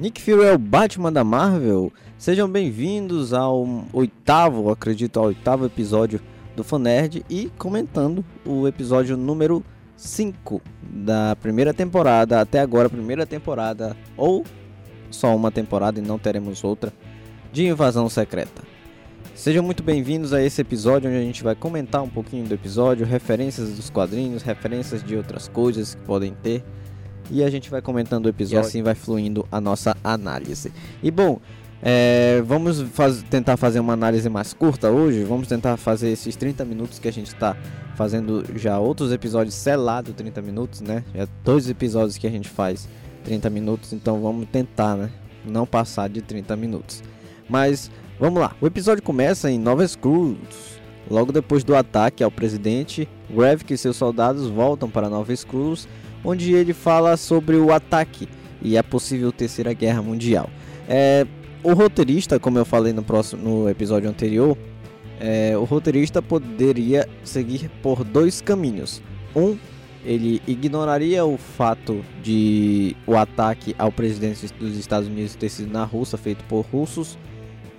Nick Fury é o Batman da Marvel. Sejam bem-vindos ao oitavo, acredito, ao oitavo episódio do Fanerd e comentando o episódio número 5 da primeira temporada, até agora, primeira temporada, ou só uma temporada e não teremos outra, de Invasão Secreta. Sejam muito bem-vindos a esse episódio onde a gente vai comentar um pouquinho do episódio, referências dos quadrinhos, referências de outras coisas que podem ter. E a gente vai comentando o episódio e assim vai fluindo a nossa análise. E bom, é, vamos faz, tentar fazer uma análise mais curta hoje. Vamos tentar fazer esses 30 minutos que a gente está fazendo já outros episódios selados 30 minutos, né? Já dois episódios que a gente faz 30 minutos, então vamos tentar, né? Não passar de 30 minutos. Mas Vamos lá, o episódio começa em Nova Skrulls. Logo depois do ataque ao presidente, Gravik e seus soldados voltam para Nova Skrulls, onde ele fala sobre o ataque e a possível terceira guerra mundial. É, o roteirista, como eu falei no, próximo, no episódio anterior, é, o roteirista poderia seguir por dois caminhos. Um, ele ignoraria o fato de o ataque ao presidente dos Estados Unidos ter sido na Rússia, feito por russos,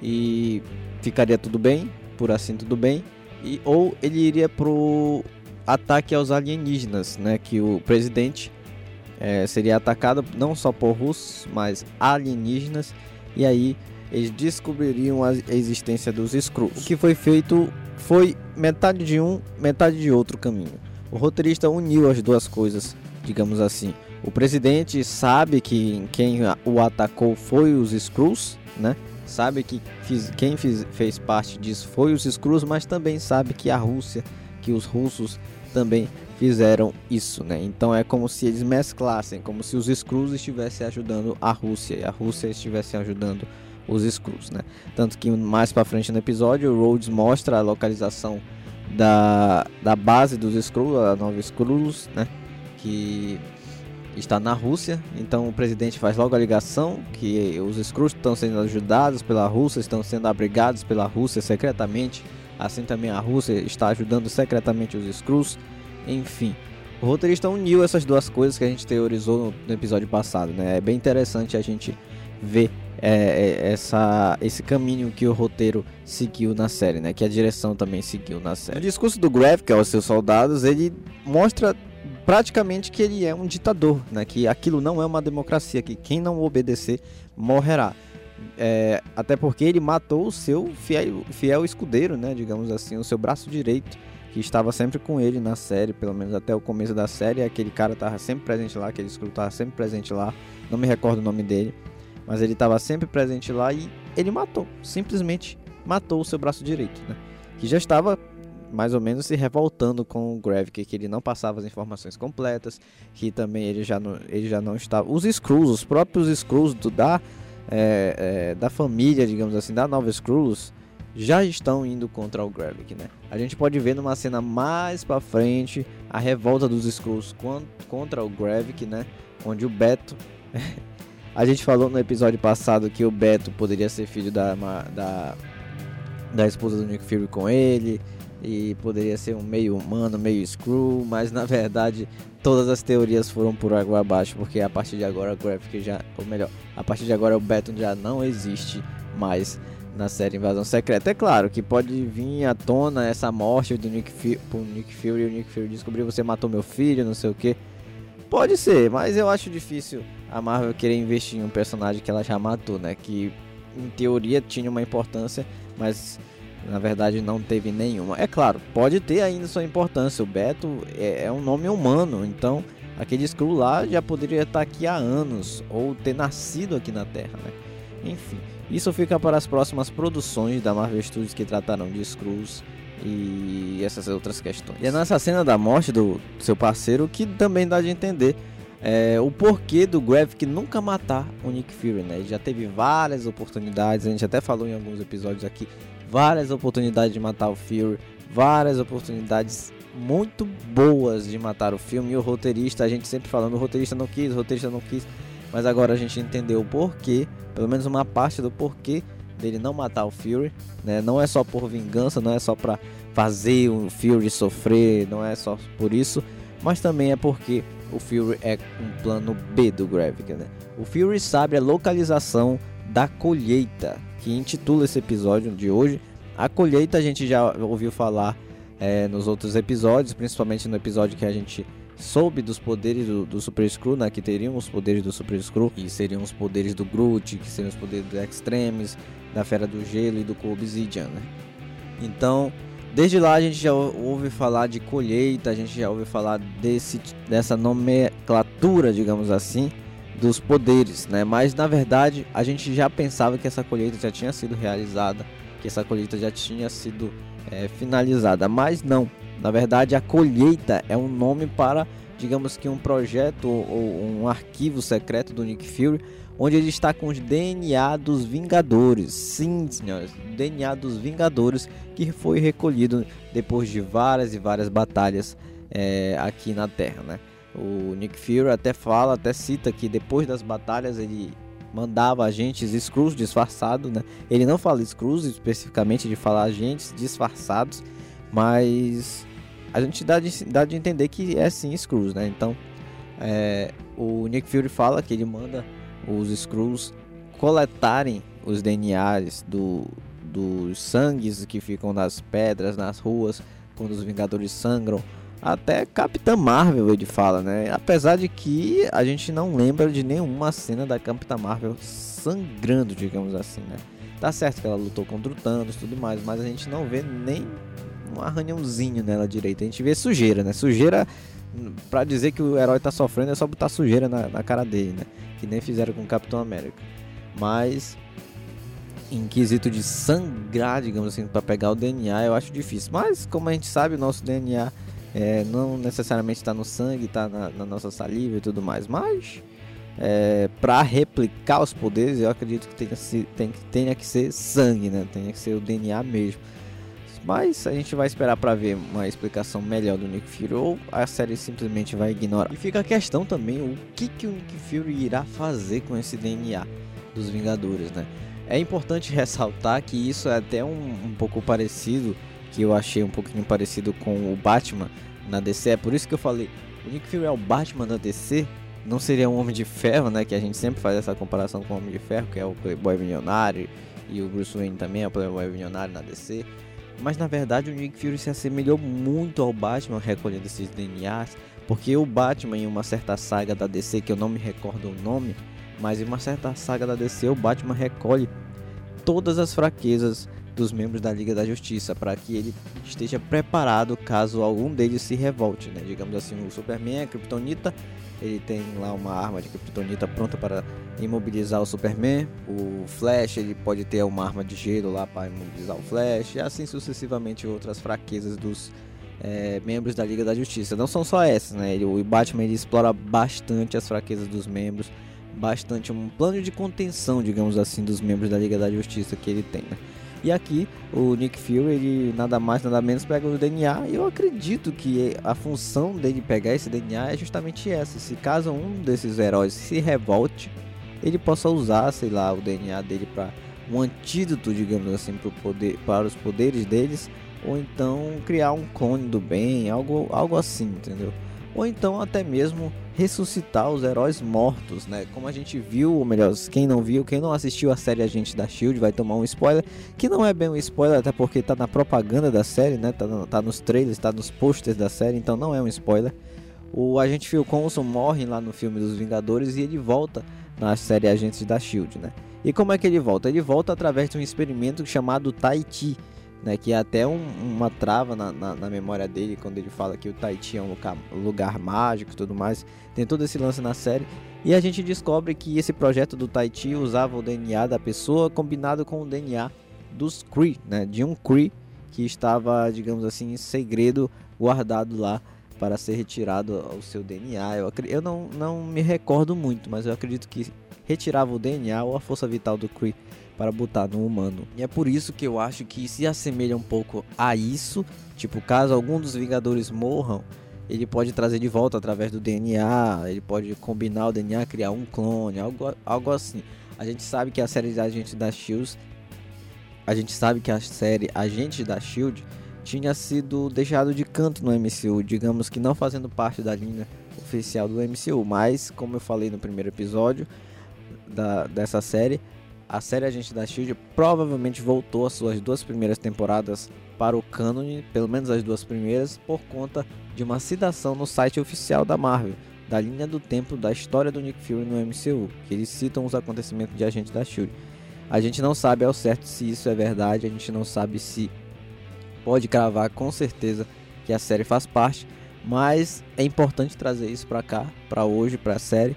e ficaria tudo bem, por assim tudo bem, e ou ele iria pro ataque aos alienígenas, né, que o presidente é, seria atacado não só por russos, mas alienígenas, e aí eles descobririam a existência dos Skrulls. O que foi feito foi metade de um, metade de outro caminho. O roteirista uniu as duas coisas, digamos assim. O presidente sabe que quem o atacou foi os Skrulls, né? sabe que fiz, quem fiz, fez parte disso foi os Skrulls, mas também sabe que a Rússia, que os russos também fizeram isso, né? Então é como se eles mesclassem, como se os Skrulls estivessem ajudando a Rússia e a Rússia estivesse ajudando os Skrulls, né? Tanto que mais para frente no episódio, o Rhodes mostra a localização da, da base dos Skrulls, a nova Skrulls, né? Que está na Rússia, então o presidente faz logo a ligação que os Skrulls estão sendo ajudados pela Rússia, estão sendo abrigados pela Rússia secretamente, assim também a Rússia está ajudando secretamente os Skrulls, enfim. O roteirista uniu essas duas coisas que a gente teorizou no, episódio passado, né? É bem interessante a gente ver é, é, essa, esse caminho que o roteiro seguiu na série, né? Que a direção também seguiu na série. O discurso do Graphic aos seus soldados, ele mostra praticamente que ele é um ditador, né? Que aquilo não é uma democracia, que quem não obedecer morrerá. É, até porque ele matou o seu fiel, fiel escudeiro, né? Digamos assim, o seu braço direito, que estava sempre com ele na série, pelo menos até o começo da série. Aquele cara estava sempre presente lá, aquele escudo estava sempre presente lá. Não me recordo o nome dele, mas ele estava sempre presente lá e ele matou, simplesmente matou o seu braço direito, né? Que já estava mais ou menos se revoltando com o Gravik, que ele não passava as informações completas, que também ele já não, ele já não estava. Os Skrulls, os próprios Skrulls do, da, é, é, da família, digamos assim, da nova Skrulls, já estão indo contra o Gravik, né? A gente pode ver numa cena mais para frente a revolta dos Skrulls contra o Gravik, né? Onde o Beto. a gente falou no episódio passado que o Beto poderia ser filho da, da, da esposa do Nick Fury com ele e poderia ser um meio humano, meio screw, mas na verdade todas as teorias foram por água abaixo, porque a partir de agora o Graphic já, ou melhor, a partir de agora o Beton já não existe mais na série Invasão Secreta. É claro que pode vir à tona essa morte do Nick, Fury, Nick Fury, o Nick Fury descobrir você matou meu filho, não sei o que. Pode ser, mas eu acho difícil a Marvel querer investir em um personagem que ela já matou, né? Que em teoria tinha uma importância, mas na verdade, não teve nenhuma. É claro, pode ter ainda sua importância. O Beto é, é um nome humano, então aquele Skrull lá já poderia estar aqui há anos ou ter nascido aqui na Terra, né? Enfim, isso fica para as próximas produções da Marvel Studios que tratarão de Skrulls e essas outras questões. E é nessa cena da morte do seu parceiro que também dá de entender é, o porquê do Gravik nunca matar o Nick Fury, né? Ele já teve várias oportunidades, a gente até falou em alguns episódios aqui várias oportunidades de matar o Fury, várias oportunidades muito boas de matar o filme. E o roteirista, a gente sempre falando, o roteirista não quis, o roteirista não quis. Mas agora a gente entendeu o porquê, pelo menos uma parte do porquê dele não matar o Fury, né? Não é só por vingança, não é só para fazer o Fury sofrer, não é só por isso, mas também é porque o Fury é um plano B do Gravik, né? O Fury sabe a localização da colheita, que intitula esse episódio de hoje. A colheita a gente já ouviu falar é, nos outros episódios, principalmente no episódio que a gente soube dos poderes do, do, Super Screw, né? Que teriam os poderes do Super Screw, e seriam os poderes do Groot, que seriam os poderes do Extremes, da Fera do Gelo e do Obsidian, né? Então, desde lá a gente já ouve falar de colheita, a gente já ouve falar desse, dessa nomenclatura, digamos assim, dos poderes, né? Mas na verdade a gente já pensava que essa colheita já tinha sido realizada, que essa colheita já tinha sido é, finalizada, mas não. Na verdade, a colheita é um nome para, digamos que um projeto ou um arquivo secreto do Nick Fury, onde ele está com os DNA dos Vingadores. Sim, senhores, DNA dos Vingadores que foi recolhido depois de várias e várias batalhas é, aqui na Terra, né? O Nick Fury até fala, até cita que depois das batalhas ele mandava agentes Skrulls disfarçados, né? Ele não fala Skrulls especificamente de falar agentes disfarçados, mas a gente dá de, dá de entender que é sim Skrulls, né? Então, é, o Nick Fury fala que ele manda os Skrulls coletarem os DNAs do, dos sangues que ficam nas pedras, nas ruas, quando os Vingadores sangram até Capitã Marvel ele fala, né? Apesar de que a gente não lembra de nenhuma cena da Capitã Marvel sangrando, digamos assim, né? Tá certo que ela lutou contra o Thanos e tudo mais, mas a gente não vê nem um arranhãozinho nela direita. A gente vê sujeira, né? Sujeira, pra dizer que o herói tá sofrendo, é só botar sujeira na, na cara dele, né? Que nem fizeram com o Capitão América. Mas, em quesito de sangrar, digamos assim, para pegar o DNA, eu acho difícil. Mas, como a gente sabe, o nosso DNA é, não necessariamente está no sangue, está na, na, nossa saliva e tudo mais, mas é, para replicar os poderes, eu acredito que tenha, se, tem, tenha que ser sangue, né? Tenha que ser o DNA mesmo. Mas a gente vai esperar para ver uma explicação melhor do Nick Fury ou a série simplesmente vai ignorar. E fica a questão também o que, que o Nick Fury irá fazer com esse DNA dos Vingadores, né? É importante ressaltar que isso é até um, um pouco parecido que eu achei um pouquinho parecido com o Batman na DC. É por isso que eu falei, o Nick Fury é o Batman da DC, não seria um Homem de Ferro, né? Que a gente sempre faz essa comparação com o Homem de Ferro, que é o Playboy milionário, e o Bruce Wayne também é o Playboy milionário na DC. Mas na verdade o Nick Fury se assemelhou muito ao Batman recolhendo esses DNAs, porque o Batman em uma certa saga da DC, que eu não me recordo o nome, mas em uma certa saga da DC o Batman recolhe todas as fraquezas dos membros da Liga da Justiça, para que ele esteja preparado caso algum deles se revolte, né? Digamos assim, o Superman, a Kryptonita, ele tem lá uma arma de Kryptonita pronta para imobilizar o Superman. O Flash, ele pode ter uma arma de gelo lá para imobilizar o Flash, e assim sucessivamente outras fraquezas dos é, membros da Liga da Justiça. Não são só essas, né? Ele, o Batman ele explora bastante as fraquezas dos membros, bastante um plano de contenção, digamos assim, dos membros da Liga da Justiça que ele tem, né? E aqui o Nick Fury, ele nada mais nada menos pega o DNA e eu acredito que a função dele pegar esse DNA é justamente essa. Se caso um desses heróis se revolte, ele possa usar, sei lá, o DNA dele para um antídoto, digamos assim, pro poder, para os poderes deles, ou então criar um clone do bem, algo, algo assim, entendeu? Ou então até mesmo ressuscitar os heróis mortos, né? Como a gente viu, ou melhor, quem não viu, quem não assistiu a série Agente da Shield vai tomar um spoiler, que não é bem um spoiler, até porque tá na propaganda da série, né? Tá, tá nos trailers, tá nos posters da série, então não é um spoiler. O agente Phil Coulson morre lá no filme dos Vingadores e ele volta na série Agentes da Shield, né? E como é que ele volta? Ele volta através de um experimento chamado Tahiti, né, que é até um, uma trava na, na, na, memória dele quando ele fala que o Tahiti é um lugar, lugar mágico e tudo mais. Tem todo esse lance na série. E a gente descobre que esse projeto do Tahiti usava o DNA da pessoa combinado com o DNA dos Kree, né, de um Kree que estava, digamos assim, em segredo guardado lá para ser retirado o seu DNA. Eu, eu não, não me recordo muito, mas eu acredito que retirava o DNA ou a força vital do Kree para botar no humano. E é por isso que eu acho que se assemelha um pouco a isso. Tipo, caso algum dos Vingadores morram, ele pode trazer de volta através do DNA, ele pode combinar o DNA, criar um clone, algo, algo assim. A gente sabe que a série Agentes da Shield, a gente sabe que a série Agentes da Shield tinha sido deixado de canto no MCU, digamos que não fazendo parte da linha oficial do MCU, mas como eu falei no primeiro episódio da, dessa série, a série Agente da Shield provavelmente voltou as suas duas primeiras temporadas para o cânone, pelo menos as duas primeiras, por conta de uma citação no site oficial da Marvel, da linha do tempo da história do Nick Fury no MCU, que eles citam os acontecimentos de Agente da Shield. A gente não sabe ao certo se isso é verdade, a gente não sabe se pode cravar com certeza que a série faz parte, mas é importante trazer isso para cá, para hoje, para a série.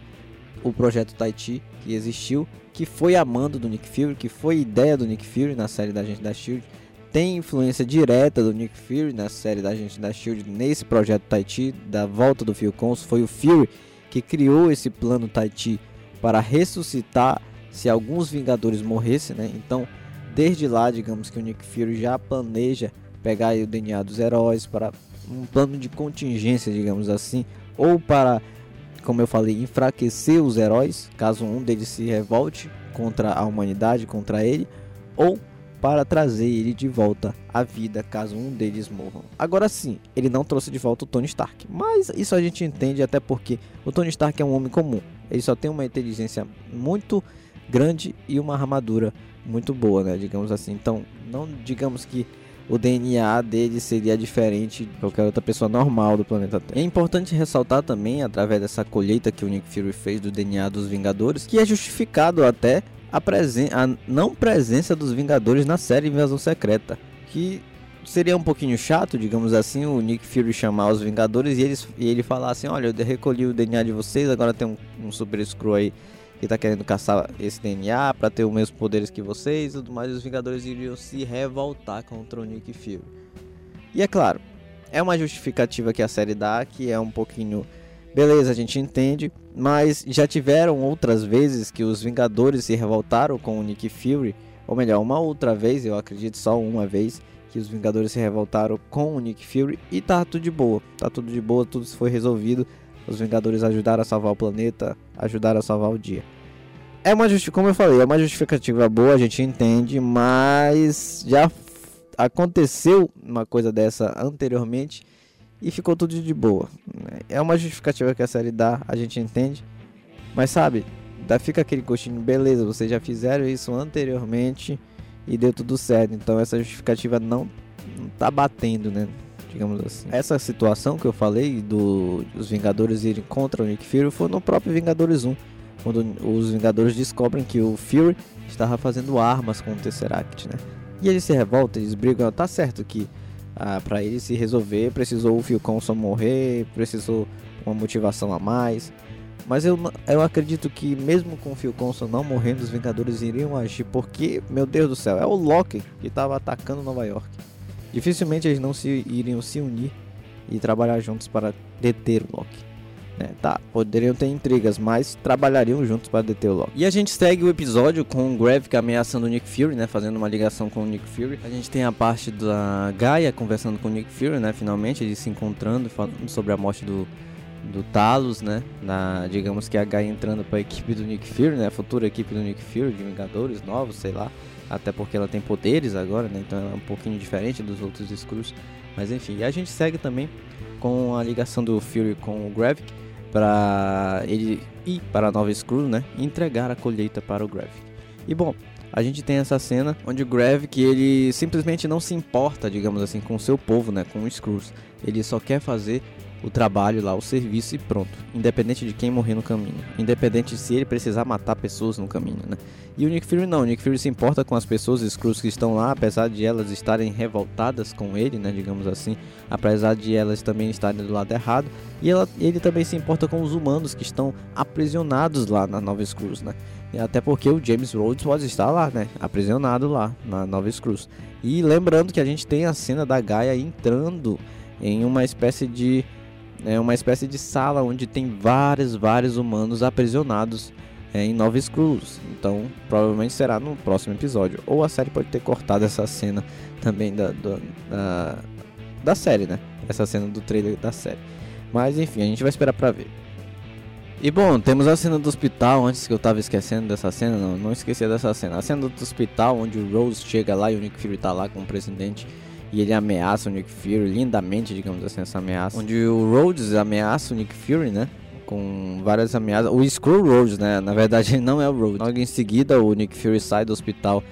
O projeto Taiti que existiu, que foi a mando do Nick Fury, que foi ideia do Nick Fury na série da Gente da Shield, tem influência direta do Nick Fury na série da Gente da Shield nesse projeto Taiti da volta do Phil Coulson, foi o Fury que criou esse plano Taiti para ressuscitar se alguns Vingadores morressem, né? Então, desde lá, digamos que o Nick Fury já planeja pegar o DNA dos heróis para um plano de contingência, digamos assim, ou para, como eu falei, enfraquecer os heróis, caso um deles se revolte contra a humanidade, contra ele, ou para trazer ele de volta à vida caso um deles morra. Agora sim, ele não trouxe de volta o Tony Stark, mas isso a gente entende até porque o Tony Stark é um homem comum. Ele só tem uma inteligência muito grande e uma armadura muito boa, né, digamos assim. Então, não digamos que o DNA dele seria diferente de qualquer outra pessoa normal do planeta Terra. É importante ressaltar também, através dessa colheita que o Nick Fury fez do DNA dos Vingadores, que é justificado até a, presen a não presença dos Vingadores na série Invasão Secreta, que seria um pouquinho chato, digamos assim, o Nick Fury chamar os Vingadores e, eles, e ele falar assim, olha, eu recolhi o DNA de vocês, agora tem um, um Super Screw aí que tá querendo caçar esse DNA para ter os mesmos poderes que vocês e tudo mais, os Vingadores iriam se revoltar contra o Nick Fury. E é claro, é uma justificativa que a série dá, que é um pouquinho. Beleza, a gente entende, mas já tiveram outras vezes que os Vingadores se revoltaram com o Nick Fury, ou melhor, uma outra vez, eu acredito só uma vez, que os Vingadores se revoltaram com o Nick Fury e tá tudo de boa, tá tudo de boa, tudo foi resolvido. Os Vingadores ajudaram a salvar o planeta, ajudaram a salvar o dia. É uma como eu falei, é uma justificativa boa, a gente entende, mas já aconteceu uma coisa dessa anteriormente e ficou tudo de boa. É uma justificativa que a série dá, a gente entende, mas sabe, dá, fica aquele gostinho, beleza, vocês já fizeram isso anteriormente e deu tudo certo, então essa justificativa não, não tá batendo, né? Digamos assim. Essa situação que eu falei do, dos Vingadores irem contra o Nick Fury foi no próprio Vingadores 1 quando os Vingadores descobrem que o Fury estava fazendo armas com o Tesseract, né? E eles se revoltam, eles brigam, tá certo que ah, para ele se resolver precisou o Phil morrer, precisou uma motivação a mais. Mas eu, eu acredito que mesmo com o Phil não morrendo, os Vingadores iriam agir porque, meu Deus do céu, é o Loki que estava atacando Nova York. Dificilmente eles não se iriam se unir e trabalhar juntos para deter o Loki. Né? Tá, poderiam ter intrigas, mas trabalhariam juntos para deter o Loki. E a gente segue o episódio com o Gravik ameaçando o Nick Fury, né? Fazendo uma ligação com o Nick Fury. A gente tem a parte da Gaia conversando com o Nick Fury, né? Finalmente, eles se encontrando, falando sobre a morte do, do Talos, né? Na, digamos que a Gaia entrando para a equipe do Nick Fury, né? A futura equipe do Nick Fury, de Vingadores novos, sei lá. Até porque ela tem poderes agora, né? Então ela é um pouquinho diferente dos outros Skrulls. Mas enfim, e a gente segue também com a ligação do Fury com o Gravik para ele ir para a Nova Screw, né, e entregar a colheita para o Gravik. E bom, a gente tem essa cena onde o Gravik ele simplesmente não se importa, digamos assim, com o seu povo, né, com os Skrulls. Ele só quer fazer o trabalho lá, o serviço e pronto. Independente de quem morrer no caminho. Independente se ele precisar matar pessoas no caminho, né? E o Nick Fury não. O Nick Fury se importa com as pessoas Skrulls que estão lá, apesar de elas estarem revoltadas com ele, né? Digamos assim. Apesar de elas também estarem do lado errado. E ela, ele também se importa com os humanos que estão aprisionados lá na Nova Skrulls, né? E até porque o James Rhodes pode estar lá, né? Aprisionado lá na Nova Skrulls. E lembrando que a gente tem a cena da Gaia entrando em uma espécie de é uma espécie de sala onde tem vários, vários humanos aprisionados é, em Nova Screws. Então, provavelmente será no próximo episódio. Ou a série pode ter cortado essa cena também da, da, da, da série, né? Essa cena do trailer da série. Mas enfim, a gente vai esperar pra ver. E bom, temos a cena do hospital, antes que eu tava esquecendo dessa cena, não, não esquecia dessa cena. A cena do hospital, onde o Rose chega lá e o Nick Fury tá lá com o presidente e ele ameaça o Nick Fury lindamente, digamos assim, essa ameaça. Onde o Rhodes ameaça o Nick Fury, né? Com várias ameaças. O Screw Rhodes, né? Na verdade, ele não é o Rhodes. Logo em seguida, o Nick Fury sai do hospital.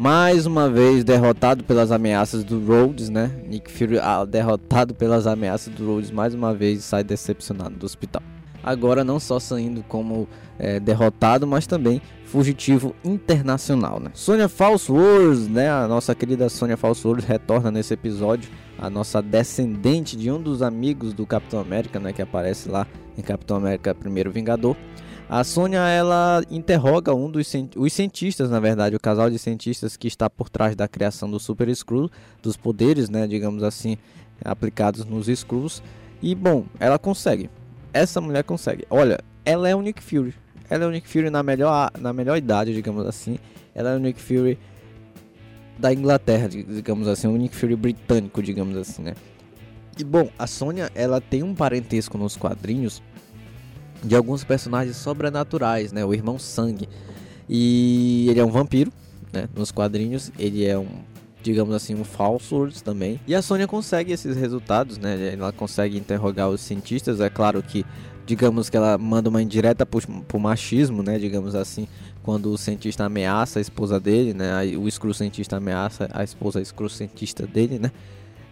Mais uma vez derrotado pelas ameaças do Rhodes, né? Nick Fury ah, derrotado pelas ameaças do Rhodes mais uma vez sai decepcionado do hospital. Agora não só saindo como é, derrotado, mas também fugitivo internacional, né? Sonya Falsworth, né? A nossa querida Sonya Falsworth retorna nesse episódio, a nossa descendente de um dos amigos do Capitão América, né? Que aparece lá em Capitão América Primeiro Vingador. A Sônia ela interroga um dos os cientistas, na verdade, o casal de cientistas que está por trás da criação do Super Skrull, dos poderes, né, digamos assim, aplicados nos Skrulls. E bom, ela consegue. Essa mulher consegue. Olha, ela é o Nick Fury. Ela é o Nick Fury na melhor, na melhor idade, digamos assim. Ela é o Nick Fury da Inglaterra, digamos assim, o Nick Fury britânico, digamos assim, né? E bom, a Sônia, ela tem um parentesco nos quadrinhos de alguns personagens sobrenaturais, né? O irmão Sangue. E ele é um vampiro, né? Nos quadrinhos, ele é um, digamos assim, um falso também. E a Sônia consegue esses resultados, né? Ela consegue interrogar os cientistas, é claro que digamos que ela manda uma indireta pro, pro machismo, né, digamos assim, quando o cientista ameaça a esposa dele, né, o escuro cientista ameaça a esposa escuro cientista dele, né,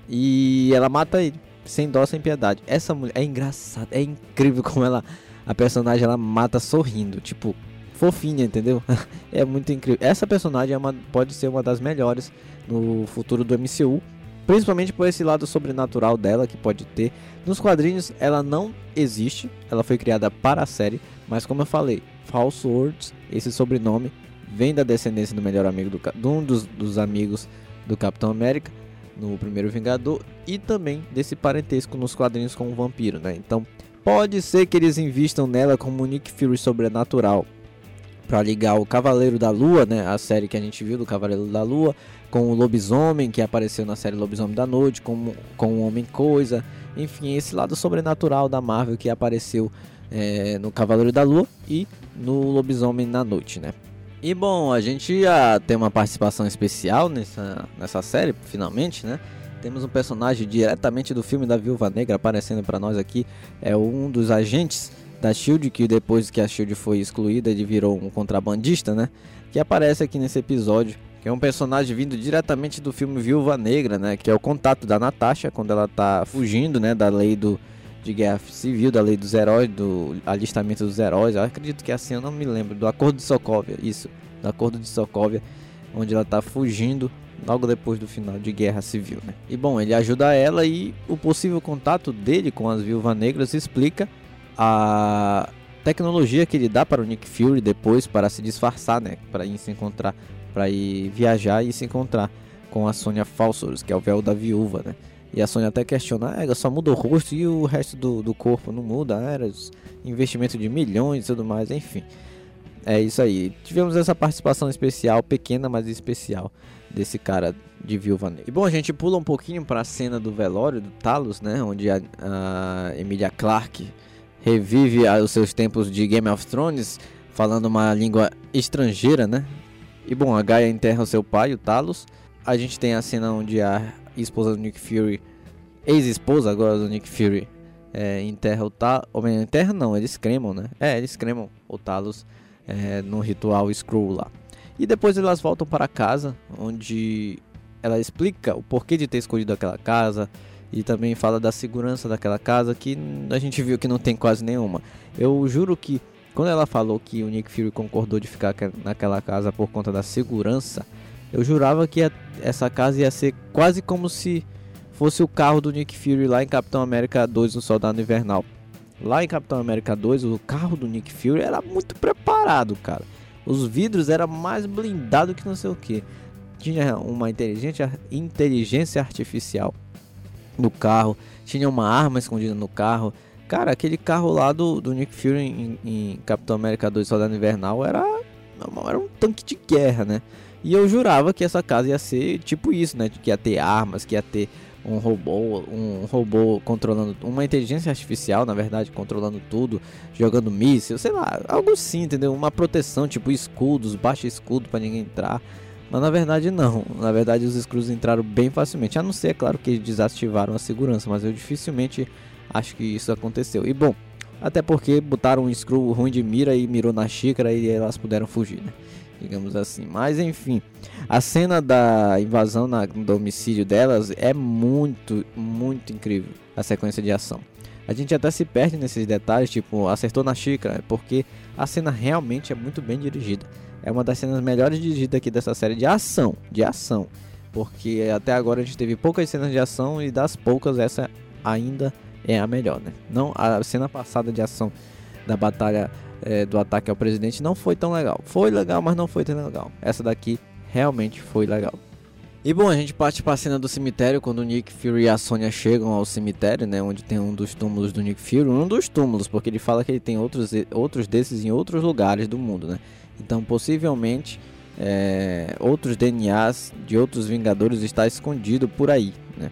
e ela mata ele, sem dó, sem piedade. Essa mulher é engraçada, é incrível como ela, a personagem ela mata sorrindo, tipo, fofinha, entendeu? é muito incrível. Essa personagem é uma, pode ser uma das melhores no futuro do MCU, principalmente por esse lado sobrenatural dela que pode ter. Nos quadrinhos ela não existe, ela foi criada para a série, mas como eu falei, False Words, esse sobrenome vem da descendência do melhor amigo do, de um dos, dos amigos do Capitão América no primeiro Vingador e também desse parentesco nos quadrinhos com o vampiro, né? Então pode ser que eles invistam nela como Nick Fury sobrenatural para ligar o Cavaleiro da Lua, né? A série que a gente viu do Cavaleiro da Lua com o lobisomem que apareceu na série Lobisomem da Noite, com, com o Homem Coisa, enfim, esse lado sobrenatural da Marvel que apareceu é, no Cavaleiro da Lua e no Lobisomem na Noite, né? E bom, a gente ia ter uma participação especial nessa, nessa série, finalmente, né? Temos um personagem diretamente do filme da Viúva Negra aparecendo para nós aqui. É um dos agentes da Shield, que depois que a Shield foi excluída, ele virou um contrabandista, né? Que aparece aqui nesse episódio que é um personagem vindo diretamente do filme Viúva Negra, né, que é o contato da Natasha quando ela tá fugindo, né, da lei do de guerra civil, da lei dos heróis, do alistamento dos heróis. Eu acredito que é assim, eu não me lembro, do acordo de Sokovia, isso, do acordo de Sokovia, onde ela tá fugindo logo depois do final de guerra civil, né? E bom, ele ajuda ela e o possível contato dele com as viúvas negras explica a tecnologia que ele dá para o Nick Fury depois para se disfarçar, né, para ir se encontrar para ir viajar e se encontrar com a Sônia Falsors, que é o véu da viúva, né? E a Sônia até questiona, ah, só muda o rosto e o resto do, do corpo não muda, era investimento de milhões e tudo mais, enfim. É isso aí. Tivemos essa participação especial, pequena, mas especial, desse cara de Viúva Negra. E bom, a gente pula um pouquinho para a cena do velório do Talos, né? Onde a, a Emilia Clarke revive os seus tempos de Game of Thrones, falando uma língua estrangeira, né? E bom, a Gaia enterra o seu pai, o Talos. A gente tem a cena onde a esposa do Nick Fury, ex-esposa agora do Nick Fury, é, enterra o Talos. Ou enterra não, eles cremam, né? É, eles cremam o Talos é, no ritual Skrull lá. E depois elas voltam para casa, onde ela explica o porquê de ter escolhido aquela casa e também fala da segurança daquela casa que a gente viu que não tem quase nenhuma. Eu juro que quando ela falou que o Nick Fury concordou de ficar naquela casa por conta da segurança, eu jurava que essa casa ia ser quase como se fosse o carro do Nick Fury lá em Capitão América 2 no Soldado Invernal. Lá em Capitão América 2, o carro do Nick Fury era muito preparado, cara. Os vidros eram mais blindados que não sei o que. Tinha uma inteligência, inteligência artificial no carro, tinha uma arma escondida no carro, Cara, aquele carro lá do, do Nick Fury em, em Capitão América 2 Soldado Invernal era, era um tanque de guerra, né? E eu jurava que essa casa ia ser tipo isso, né? Que ia ter armas, que ia ter um robô, um robô controlando, uma inteligência artificial, na verdade, controlando tudo, jogando míssil, sei lá, algo assim, entendeu? Uma proteção, tipo escudos, baixa escudo para ninguém entrar. Mas na verdade não. Na verdade os Skrulls entraram bem facilmente. A não ser, é claro, que eles desativaram a segurança. Mas eu dificilmente acho que isso aconteceu. E bom, até porque botaram um Skrull ruim de mira e mirou na xícara e elas puderam fugir, né? Digamos assim. Mas enfim, a cena da invasão na, do homicídio delas é muito, muito incrível. A sequência de ação. A gente até se perde nesses detalhes, tipo, acertou na xícara, porque a cena realmente é muito bem dirigida. É uma das cenas melhores dirigidas aqui dessa série de ação, de ação. Porque até agora a gente teve poucas cenas de ação e das poucas essa ainda é a melhor, né? Não a cena passada de ação da batalha é, do ataque ao presidente não foi tão legal. Foi legal, mas não foi tão legal. Essa daqui realmente foi legal. E bom, a gente parte para a cena do cemitério quando o Nick Fury e a Sonya chegam ao cemitério, né, onde tem um dos túmulos do Nick Fury, um dos túmulos, porque ele fala que ele tem outros, outros desses em outros lugares do mundo, né? Então, possivelmente, é, outros DNAs de outros Vingadores está escondido por aí, né?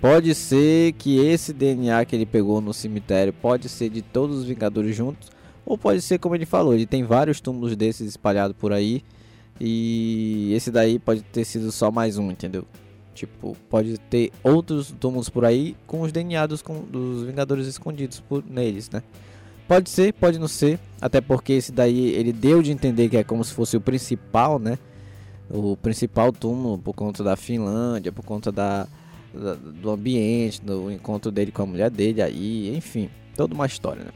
Pode ser que esse DNA que ele pegou no cemitério pode ser de todos os Vingadores juntos, ou pode ser como ele falou, ele tem vários túmulos desses espalhados por aí e esse daí pode ter sido só mais um, entendeu? Tipo, pode ter outros túmulos por aí com os DNA dos, dos Vingadores escondidos por neles, né? Pode ser, pode não ser, até porque esse daí ele deu de entender que é como se fosse o principal, né? O principal túmulo por conta da Finlândia, por conta da, da do ambiente, do encontro dele com a mulher dele aí, enfim, toda uma história, né?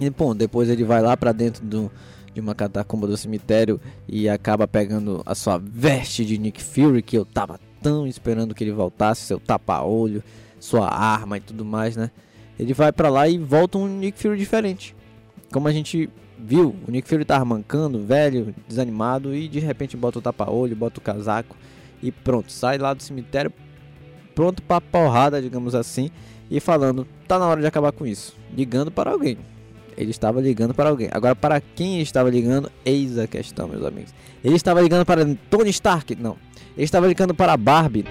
E bom, depois ele vai lá para dentro do, de uma catacumba do cemitério e acaba pegando a sua veste de Nick Fury que eu tava tão esperando que ele voltasse, seu tapa-olho, sua arma e tudo mais, né? Ele vai para lá e volta um Nick Fury diferente. Como a gente viu, o Nick Fury tava mancando, velho, desanimado e de repente bota o tapa-olho, bota o casaco e pronto, sai lá do cemitério pronto para porrada, digamos assim, e falando, tá na hora de acabar com isso, ligando para alguém. Ele estava ligando para alguém. Agora, para quem ele estava ligando, eis a questão, meus amigos. Ele estava ligando para Tony Stark? Não. Ele estava ligando para Barbie?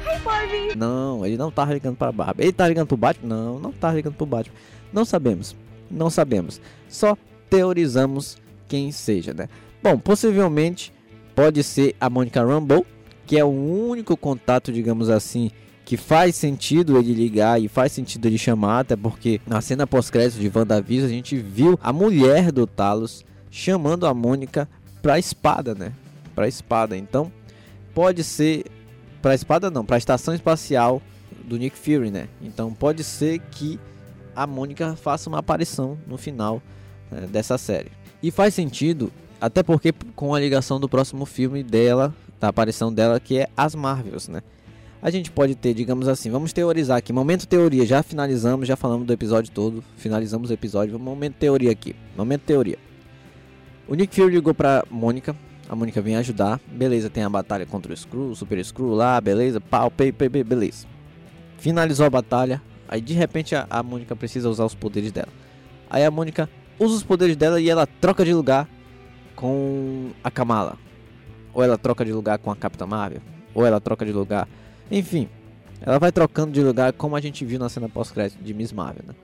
Não, ele não estava ligando para Barbie. Ele estava ligando para o Batman? Não, não estava ligando para o Batman. Não sabemos. Não sabemos. Só teorizamos quem seja, né? Bom, possivelmente pode ser a Monica Rambeau, que é o único contato, digamos assim, que faz sentido ele ligar e faz sentido ele chamar, até porque na cena pós-crédito de WandaVision a gente viu a mulher do Talos chamando a Mônica pra espada, né? Pra espada. Então, pode ser pra espada não, pra estação espacial do Nick Fury, né? Então, pode ser que a Mônica faça uma aparição no final né, dessa série. E faz sentido, até porque com a ligação do próximo filme dela, da aparição dela, que é As Marvels, né? A gente pode ter, digamos assim, vamos teorizar aqui. Momento teoria, já finalizamos, já falamos do episódio todo, finalizamos o episódio. Momento teoria aqui. Momento teoria. O Nick Fury ligou pra Mônica. A Mônica vem ajudar. Beleza, tem a batalha contra o Screw, Super Screw lá, beleza. Pau, pei, pei, pei, beleza. Finalizou a batalha. Aí de repente a, a Mônica precisa usar os poderes dela. Aí a Mônica usa os poderes dela e ela troca de lugar com a Kamala. Ou ela troca de lugar com a Capitã Marvel. Ou ela troca de lugar enfim, ela vai trocando de lugar como a gente viu na cena pós-crédito de Miss Marvel. Né?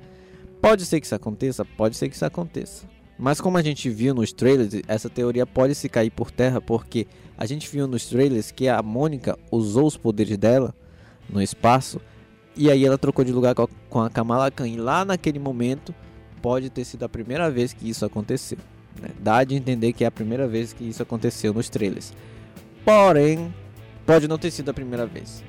Pode ser que isso aconteça, pode ser que isso aconteça. Mas como a gente viu nos trailers, essa teoria pode se cair por terra porque a gente viu nos trailers que a Mônica usou os poderes dela no espaço e aí ela trocou de lugar com a Kamala Khan. E lá naquele momento pode ter sido a primeira vez que isso aconteceu. Né? Dá de entender que é a primeira vez que isso aconteceu nos trailers. Porém, pode não ter sido a primeira vez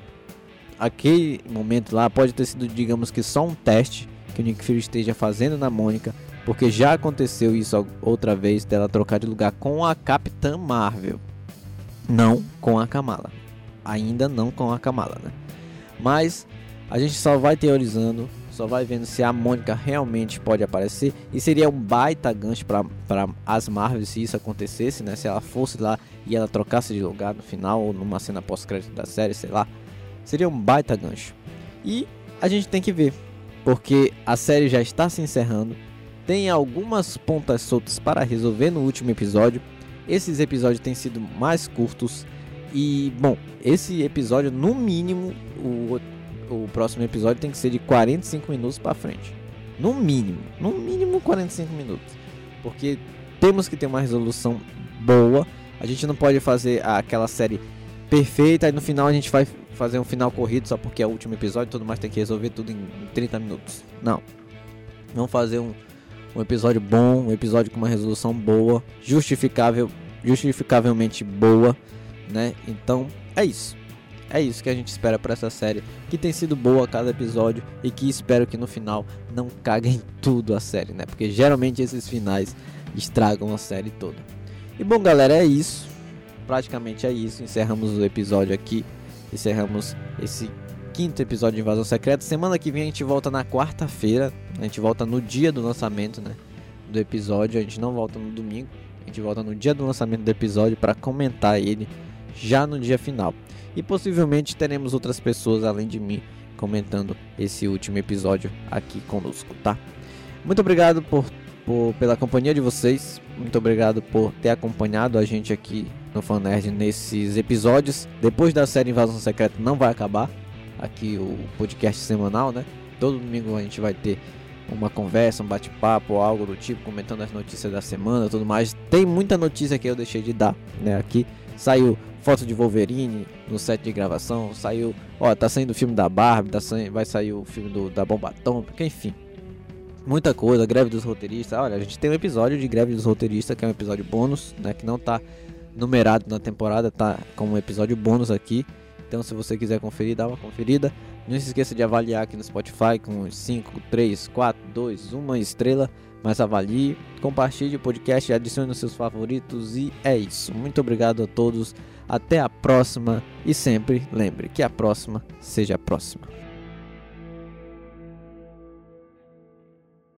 aquele momento lá pode ter sido, digamos que só um teste que o Nick Fury esteja fazendo na Mônica, porque já aconteceu isso outra vez dela trocar de lugar com a Capitã Marvel, não com a Kamala. Ainda não com a Kamala, né? Mas a gente só vai teorizando, só vai vendo se a Mônica realmente pode aparecer e seria um baita gancho para as Marvel se isso acontecesse, né? Se ela fosse lá e ela trocasse de lugar no final ou numa cena pós-crédito da série, sei lá Seria um baita gancho. E a gente tem que ver, porque a série já está se encerrando. Tem algumas pontas soltas para resolver no último episódio. Esses episódios têm sido mais curtos. E, bom, esse episódio, no mínimo, o, o próximo episódio tem que ser de 45 minutos para frente. No mínimo, no mínimo 45 minutos. Porque temos que ter uma resolução boa. A gente não pode fazer aquela série perfeita. Aí no final a gente vai fazer um final corrido só porque é o último episódio, todo mais tem que resolver tudo em 30 minutos. Não. Vamos fazer um, um episódio bom, um episódio com uma resolução boa, justificável, justificavelmente boa, né? Então, é isso. É isso que a gente espera para essa série, que tem sido boa a cada episódio e que espero que no final não caguem tudo a série, né? Porque geralmente esses finais estragam a série toda. E bom, galera, é isso. Praticamente é isso. Encerramos o episódio aqui. Encerramos esse quinto episódio de Invasão Secreta. Semana que vem a gente volta na quarta-feira. A gente volta no dia do lançamento, né? Do episódio. A gente não volta no domingo. A gente volta no dia do lançamento do episódio para comentar ele já no dia final. E possivelmente teremos outras pessoas além de mim comentando esse último episódio aqui conosco, tá? Muito obrigado por, por, pela companhia de vocês. Muito obrigado por ter acompanhado a gente aqui no Fanerd nesses episódios. Depois da série Invasão Secreta não vai acabar aqui o podcast semanal, né? Todo domingo a gente vai ter uma conversa, um bate-papo, algo do tipo, comentando as notícias da semana, tudo mais. Tem muita notícia que eu deixei de dar, né? Aqui saiu foto de Wolverine no set de gravação, saiu, ó, tá saindo o filme da Barbie, tá saindo, vai sair o filme do, da Bomba Atômica, enfim. Muita coisa, greve dos roteiristas. Olha, a gente tem um episódio de greve dos roteiristas, que é um episódio bônus, né, que não tá numerado na temporada, tá como um episódio bônus aqui. Então, se você quiser conferir, dá uma conferida. Não se esqueça de avaliar aqui no Spotify com 5, 3, 4, 2, 1 estrela. Mas avalie, compartilhe o podcast, adicione nos seus favoritos e é isso. Muito obrigado a todos. Até a próxima e sempre lembre que a próxima seja a próxima.